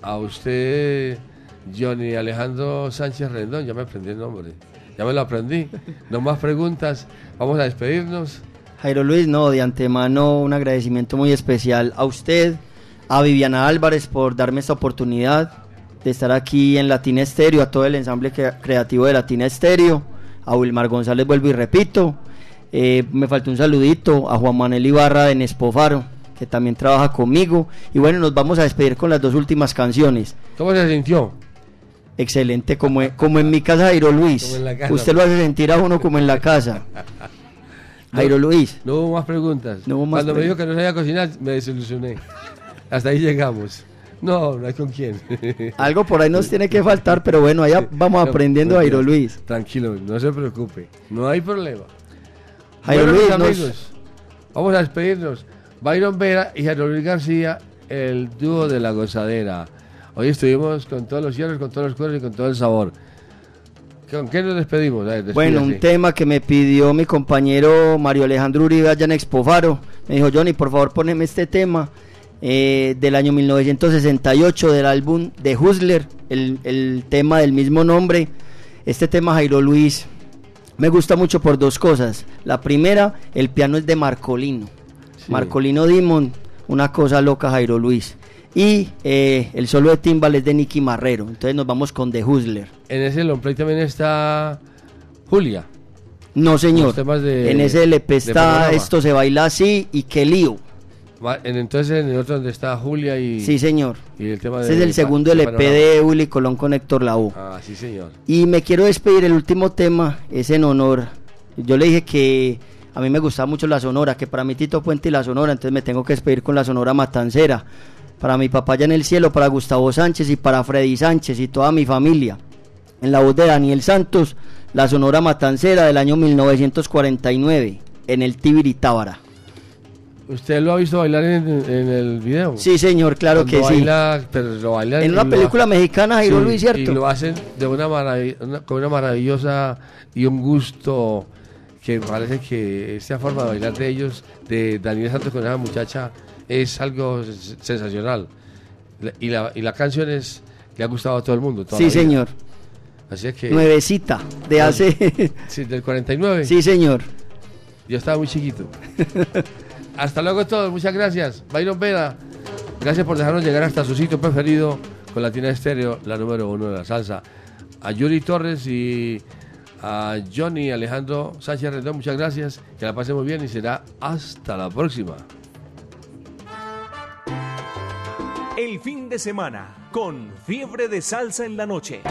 a usted, Johnny Alejandro Sánchez Rendón, ya me aprendí el nombre, ya me lo aprendí. No más preguntas, vamos a despedirnos. Jairo Luis, no, de antemano un agradecimiento muy especial a usted, a Viviana Álvarez por darme esta oportunidad de estar aquí en Latina Estéreo, a todo el ensamble crea- creativo de Latina Estéreo, a Wilmar González, vuelvo y repito. Eh, me faltó un saludito a Juan Manuel Ibarra de Nespofaro, que también trabaja conmigo. Y bueno, nos vamos a despedir con las dos últimas canciones. ¿Cómo se sintió? Excelente, como, en- como en mi casa, Jairo Luis. Casa. Usted lo hace sentir a uno como en la casa. Jairo Luis. No hubo más preguntas. No hubo más Cuando me dijo que no sabía cocinar, me desilusioné. Hasta ahí llegamos. No, no hay con quién. Algo por ahí nos tiene que faltar, pero bueno, allá vamos No, aprendiendo, no, Jairo Luis. Tranquilo, no se preocupe. No hay problema. Jairo Bueno, Luis, mis nos- amigos, vamos a despedirnos. Byron Vera y Jairo Luis García, el dúo de la gozadera. Hoy estuvimos con todos los cierres, con todos los cuernos y con todo el sabor. ¿Con qué nos despedimos? Ver, Bueno, un tema que me pidió mi compañero Mario Alejandro Uribe allá en Expofaro. Me dijo, Johnny, por favor, poneme este tema eh, del año 1968 del álbum de Hustler, el, el tema del mismo nombre. Este tema, Jairo Luis, me gusta mucho por dos cosas. La primera, el piano es de Marcolino. Marcolino Dimon, una cosa loca, Jairo Luis. Y eh, el solo de timbal es de Nicky Marrero. Entonces nos vamos con The Hustler. En ese long play también está Julia. No, señor. De- en ese LP está. Esto se baila así y qué lío. Entonces en el otro donde está Julia y... Sí, señor. Y el tema Ese de es el segundo LP Panorama. de Willy Colón con Héctor Lavoe. Ah, sí, señor. Y me quiero despedir, el último tema es en honor. Yo le dije que a mí me gustaba mucho la Sonora, que para mí Tito Puente y la Sonora, entonces me tengo que despedir con la Sonora Matancera. Para mi papá allá en el cielo, para Gustavo Sánchez y para Freddy Sánchez y toda mi familia. En la voz de Daniel Santos, la Sonora Matancera del año 1949, en el Tibiri Tábara. ¿Usted lo ha visto bailar en, en el video? Sí, señor, claro Cuando que sí. baila, pero lo baila En una lo película ha- mexicana, Jairo Luis, ¿cierto? Y lo hacen de una marav- una- con una maravillosa y un gusto que parece que esta forma de bailar de ellos, de Daniel Santos con esa muchacha, es algo sensacional. Y la, y la canción es, le ha gustado a todo el mundo. toda Sí, señor. Así es que... Nuevecita, de hace... Sí, del 49. sí, señor. Yo estaba muy chiquito. Hasta luego todos, muchas gracias. Byron Vera, gracias por dejarnos llegar hasta su sitio preferido con Latina Estéreo, la número uno de la salsa. A Yuri Torres y a Johnny Alejandro Sánchez Rendón, muchas gracias. Que la pasen muy bien y será hasta la próxima. El fin de semana con fiebre de salsa en la noche.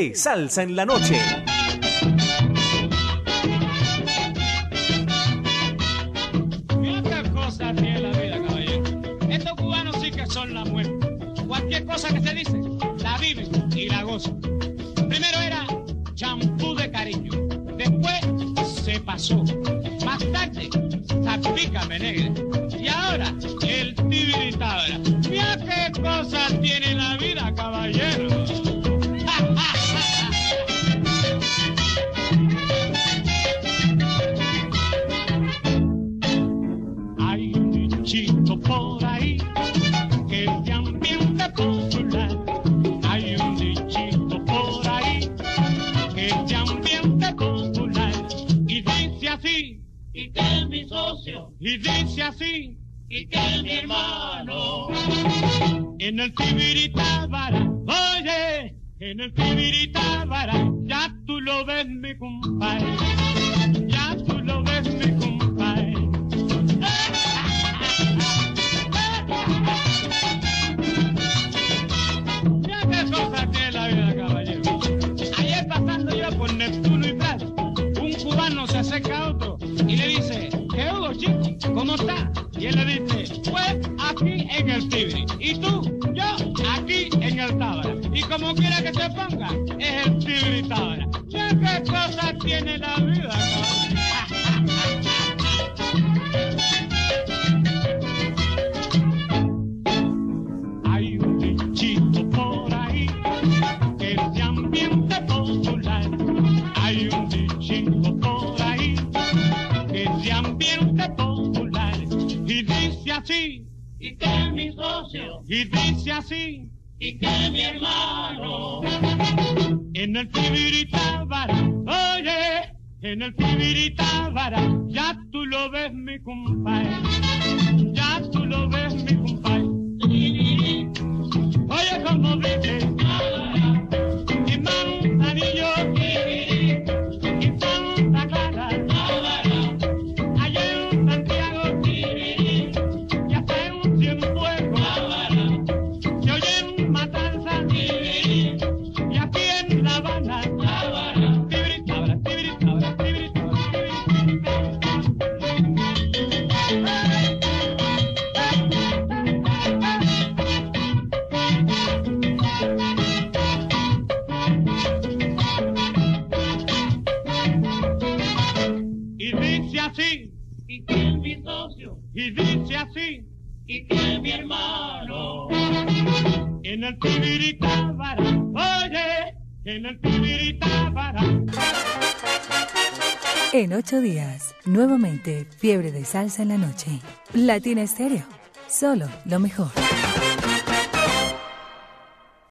de Salsa en la Noche. salsa en la noche. Latina Estéreo. Solo lo mejor.